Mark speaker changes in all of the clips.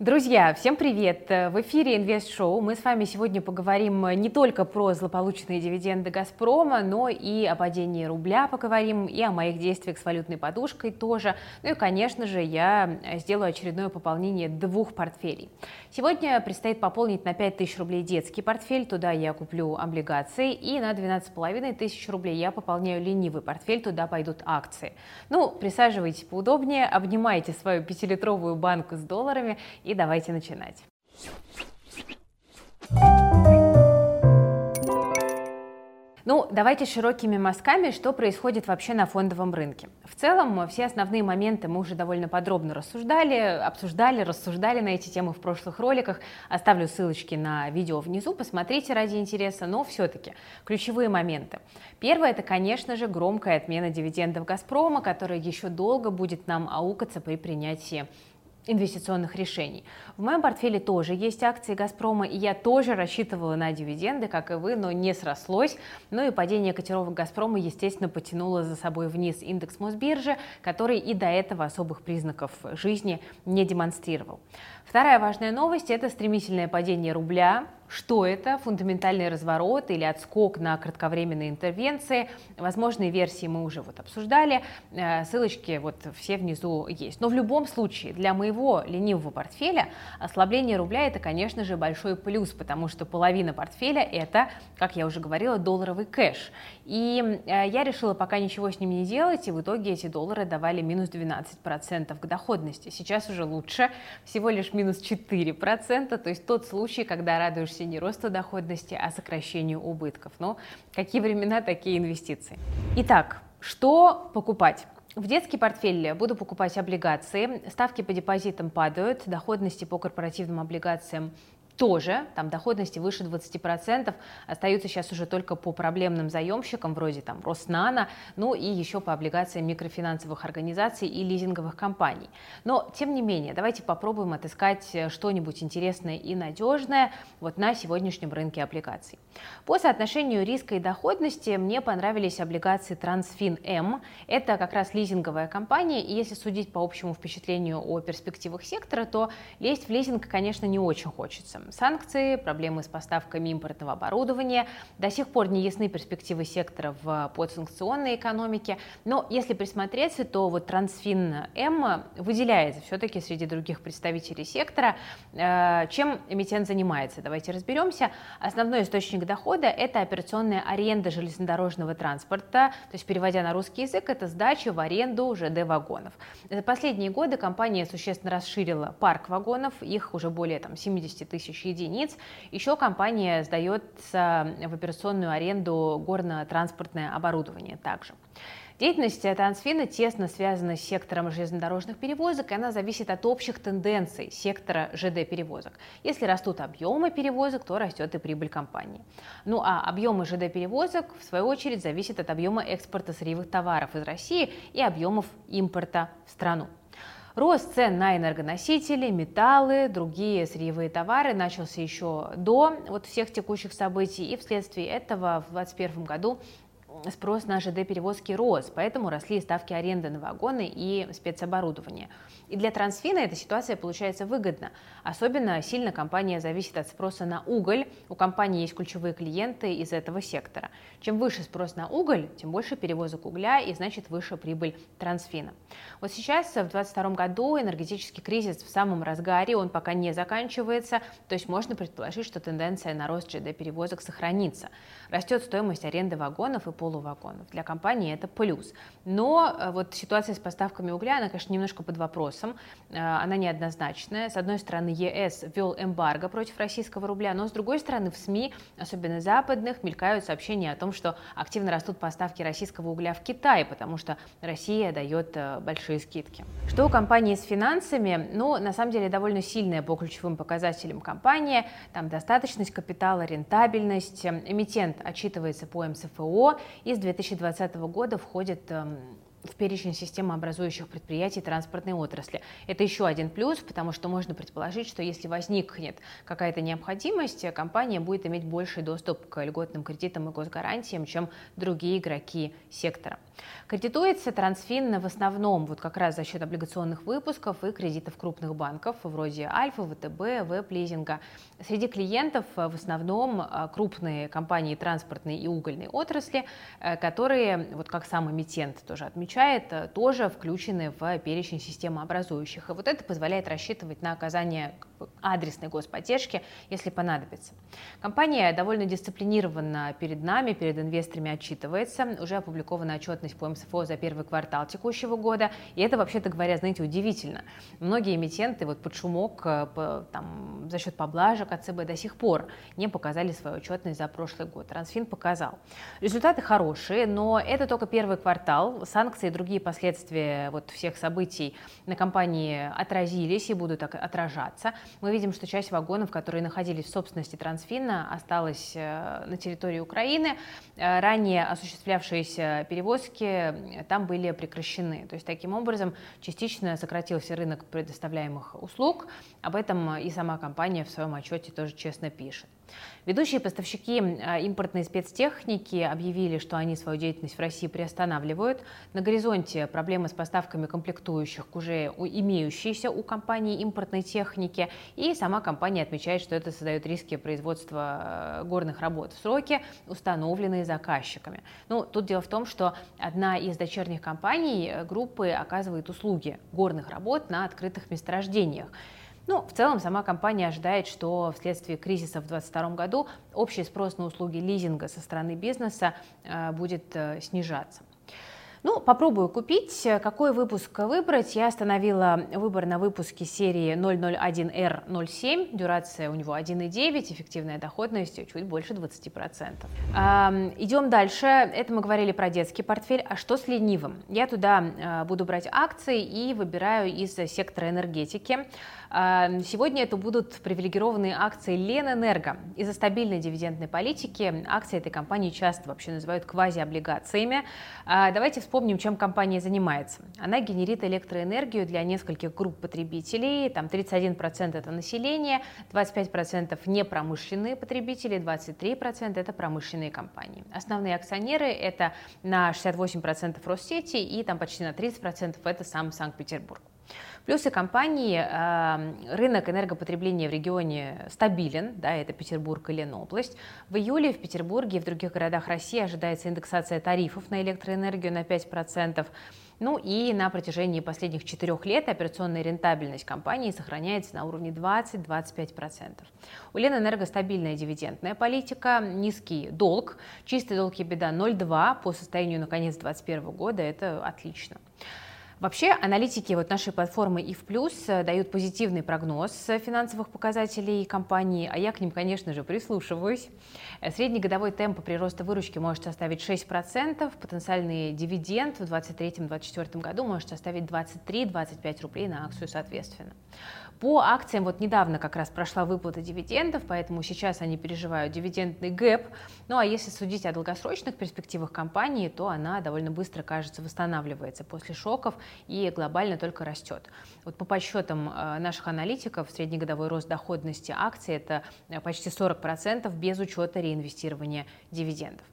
Speaker 1: Друзья, всем привет! В эфире Инвест Шоу. Мы с вами сегодня поговорим не только про злополучные дивиденды Газпрома, но и о падении рубля поговорим, и о моих действиях с валютной подушкой тоже. Ну и, конечно же, я сделаю очередное пополнение двух портфелей. Сегодня предстоит пополнить на 5 тысяч рублей детский портфель, туда я куплю облигации, и на 12,5 тысяч рублей я пополняю ленивый портфель, туда пойдут акции. Ну, присаживайтесь поудобнее, обнимайте свою пятилитровую банку с долларами и давайте начинать. Ну, давайте широкими мазками, что происходит вообще на фондовом рынке. В целом, все основные моменты мы уже довольно подробно рассуждали, обсуждали, рассуждали на эти темы в прошлых роликах. Оставлю ссылочки на видео внизу, посмотрите ради интереса, но все-таки ключевые моменты. Первое – это, конечно же, громкая отмена дивидендов «Газпрома», которая еще долго будет нам аукаться при принятии инвестиционных решений. В моем портфеле тоже есть акции «Газпрома», и я тоже рассчитывала на дивиденды, как и вы, но не срослось. Ну и падение котировок «Газпрома», естественно, потянуло за собой вниз индекс Мосбиржи, который и до этого особых признаков жизни не демонстрировал. Вторая важная новость – это стремительное падение рубля, что это? Фундаментальный разворот или отскок на кратковременные интервенции? Возможные версии мы уже вот обсуждали, э, ссылочки вот все внизу есть. Но в любом случае для моего ленивого портфеля ослабление рубля это, конечно же, большой плюс, потому что половина портфеля это, как я уже говорила, долларовый кэш. И э, я решила пока ничего с ним не делать, и в итоге эти доллары давали минус 12% к доходности. Сейчас уже лучше, всего лишь минус 4%, то есть тот случай, когда радуешься вовсе не росту доходности, а сокращению убытков. Но какие времена, такие инвестиции. Итак, что покупать? В детский портфель буду покупать облигации. Ставки по депозитам падают, доходности по корпоративным облигациям тоже, там доходности выше 20%, остаются сейчас уже только по проблемным заемщикам, вроде там Роснана, ну и еще по облигациям микрофинансовых организаций и лизинговых компаний. Но, тем не менее, давайте попробуем отыскать что-нибудь интересное и надежное вот на сегодняшнем рынке облигаций. По соотношению риска и доходности мне понравились облигации Трансфин М. Это как раз лизинговая компания, и если судить по общему впечатлению о перспективах сектора, то лезть в лизинг, конечно, не очень хочется санкции, проблемы с поставками импортного оборудования. До сих пор не ясны перспективы сектора в подсанкционной экономике. Но если присмотреться, то вот Трансфин М выделяется все-таки среди других представителей сектора. Э, чем эмитент занимается? Давайте разберемся. Основной источник дохода – это операционная аренда железнодорожного транспорта, то есть переводя на русский язык, это сдача в аренду ЖД-вагонов. За последние годы компания существенно расширила парк вагонов, их уже более там, 70 тысяч тысяч единиц. Еще компания сдается в операционную аренду горно-транспортное оборудование также. Деятельность Трансфина тесно связана с сектором железнодорожных перевозок, и она зависит от общих тенденций сектора ЖД-перевозок. Если растут объемы перевозок, то растет и прибыль компании. Ну а объемы ЖД-перевозок, в свою очередь, зависят от объема экспорта сырьевых товаров из России и объемов импорта в страну. Рост цен на энергоносители, металлы, другие сырьевые товары начался еще до вот всех текущих событий, и вследствие этого в 2021 году спрос на ЖД-перевозки рос, поэтому росли ставки аренды на вагоны и спецоборудование. И для Трансфина эта ситуация получается выгодна. Особенно сильно компания зависит от спроса на уголь. У компании есть ключевые клиенты из этого сектора. Чем выше спрос на уголь, тем больше перевозок угля и значит выше прибыль Трансфина. Вот сейчас, в 2022 году, энергетический кризис в самом разгаре, он пока не заканчивается, то есть можно предположить, что тенденция на рост ЖД-перевозок сохранится. Растет стоимость аренды вагонов и полувагонов. Для компании это плюс. Но э, вот ситуация с поставками угля, она, конечно, немножко под вопросом. Э, она неоднозначная. С одной стороны, ЕС ввел эмбарго против российского рубля, но с другой стороны, в СМИ, особенно западных, мелькают сообщения о том, что активно растут поставки российского угля в Китай, потому что Россия дает э, большие скидки. Что у компании с финансами? Ну, на самом деле, довольно сильная по ключевым показателям компания. Там достаточность капитала, рентабельность. Эмитент отчитывается по МСФО и с 2020 года входит эм, в перечень системообразующих предприятий транспортной отрасли. Это еще один плюс, потому что можно предположить, что если возникнет какая-то необходимость, компания будет иметь больший доступ к льготным кредитам и госгарантиям, чем другие игроки сектора. Кредитуется Трансфин в основном вот как раз за счет облигационных выпусков и кредитов крупных банков, вроде Альфа, ВТБ, Веб-лизинга. Среди клиентов в основном а, крупные компании транспортной и угольной отрасли, э, которые, вот как сам эмитент тоже отмечает, э, тоже включены в перечень системообразующих. И вот это позволяет рассчитывать на оказание адресной господдержки, если понадобится. Компания довольно дисциплинированно перед нами, перед инвесторами отчитывается. Уже опубликована отчетность по МСФО за первый квартал текущего года. И это, вообще-то говоря, знаете, удивительно. Многие эмитенты вот под шумок э, там, за счет поблажек от до сих пор не показали свою отчетность за прошлый год. Трансфин показал. Результаты хорошие, но это только первый квартал. Санкции и другие последствия вот всех событий на компании отразились и будут отражаться мы видим, что часть вагонов, которые находились в собственности Трансфина, осталась э, на территории Украины. Э, ранее осуществлявшиеся перевозки э, там были прекращены. То есть таким образом частично сократился рынок предоставляемых услуг. Об этом и сама компания в своем отчете тоже честно пишет. Ведущие поставщики а, импортной спецтехники объявили, что они свою деятельность в России приостанавливают. На горизонте проблемы с поставками комплектующих к уже имеющейся у компании импортной техники. И сама компания отмечает, что это создает риски производства а, горных работ в сроки, установленные заказчиками. Ну, тут дело в том, что одна из дочерних компаний э, группы оказывает услуги горных работ на открытых месторождениях. Ну, в целом, сама компания ожидает, что вследствие кризиса в 2022 году общий спрос на услуги лизинга со стороны бизнеса э, будет э, снижаться. Ну, попробую купить. Какой выпуск выбрать? Я остановила выбор на выпуске серии 001R07. Дюрация у него 1,9, эффективная доходность чуть больше 20%. Эм, идем дальше. Это мы говорили про детский портфель. А что с ленивым? Я туда э, буду брать акции и выбираю из сектора энергетики. Эм, сегодня это будут привилегированные акции Ленэнерго. Из-за стабильной дивидендной политики акции этой компании часто вообще называют квазиоблигациями. Э, давайте вспомним, чем компания занимается. Она генерит электроэнергию для нескольких групп потребителей. Там 31% это население, 25% не промышленные потребители, 23% это промышленные компании. Основные акционеры это на 68% Россети и там почти на 30% это сам Санкт-Петербург. Плюсы компании, эм, рынок энергопотребления в регионе стабилен, да, это Петербург и Ленобласть. В июле в Петербурге и в других городах России ожидается индексация тарифов на электроэнергию на 5%. Ну и на протяжении последних четырех лет операционная рентабельность компании сохраняется на уровне 20-25%. У Ленэнерго стабильная дивидендная политика, низкий долг, чистый долг и беда 0,2 по состоянию на конец 2021 года, это отлично. Вообще аналитики вот нашей платформы и в плюс э, дают позитивный прогноз финансовых показателей компании, а я к ним, конечно же, прислушиваюсь. Э, средний годовой темп прироста выручки может составить 6%, потенциальный дивиденд в 2023-2024 году может составить 23-25 рублей на акцию соответственно. По акциям вот недавно как раз прошла выплата дивидендов, поэтому сейчас они переживают дивидендный гэп. Ну а если судить о долгосрочных перспективах компании, то она довольно быстро, кажется, восстанавливается после шоков и глобально только растет. Вот по подсчетам э, наших аналитиков, среднегодовой рост доходности акций это э, почти 40% без учета реинвестирования дивидендов.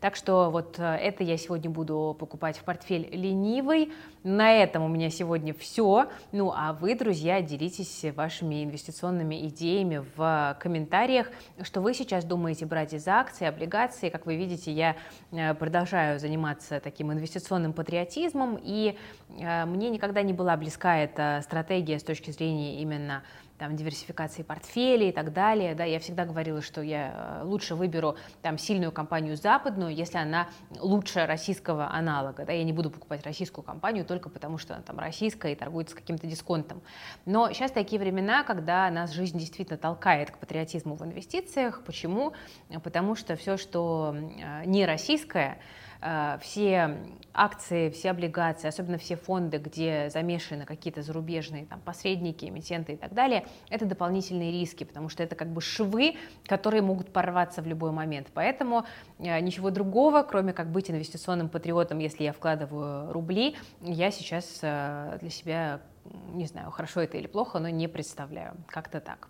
Speaker 1: Так что вот э, это я сегодня буду покупать в портфель ленивый. На этом у меня сегодня все. Ну а вы, друзья, делитесь вашими инвестиционными идеями в комментариях, что вы сейчас думаете брать из акций, облигаций. Как вы видите, я э, продолжаю заниматься таким инвестиционным патриотизмом, и э, мне никогда не была близка эта стратегия с точки зрения именно там, диверсификации портфелей и так далее. Да, я всегда говорила, что я э, лучше выберу там, сильную компанию западную, если она лучше российского аналога. Да, я не буду покупать российскую компанию только потому, что она там российская и торгует с каким-то дисконтом. Но сейчас такие времена, когда нас жизнь действительно толкает к патриотизму в инвестициях. Почему? Потому что все, что э, не российское, все акции, все облигации, особенно все фонды, где замешаны какие-то зарубежные там, посредники, эмитенты и так далее, это дополнительные риски, потому что это как бы швы, которые могут порваться в любой момент. Поэтому э, ничего другого, кроме как быть инвестиционным патриотом, если я вкладываю рубли, я сейчас э, для себя, не знаю, хорошо это или плохо, но не представляю. Как-то так.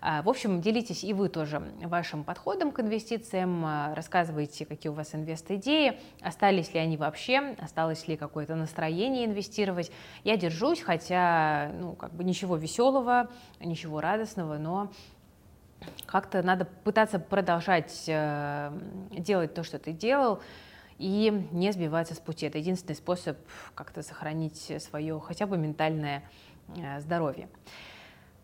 Speaker 1: А, в общем, делитесь и вы тоже вашим подходом к инвестициям, а, рассказывайте, какие у вас инвест-идеи, остались ли они вообще, осталось ли какое-то настроение инвестировать. Я держусь, хотя, ну, как бы ничего веселого, ничего радостного, но как-то надо пытаться продолжать э, делать то, что ты делал, и не сбиваться с пути. Это единственный способ как-то сохранить свое хотя бы ментальное э, здоровье.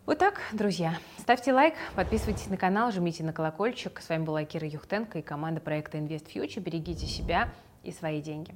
Speaker 1: Вот так, друзья. Ставьте лайк, подписывайтесь на канал, жмите на колокольчик. С вами была Кира Юхтенко и команда проекта Invest Future. Берегите себя и свои деньги.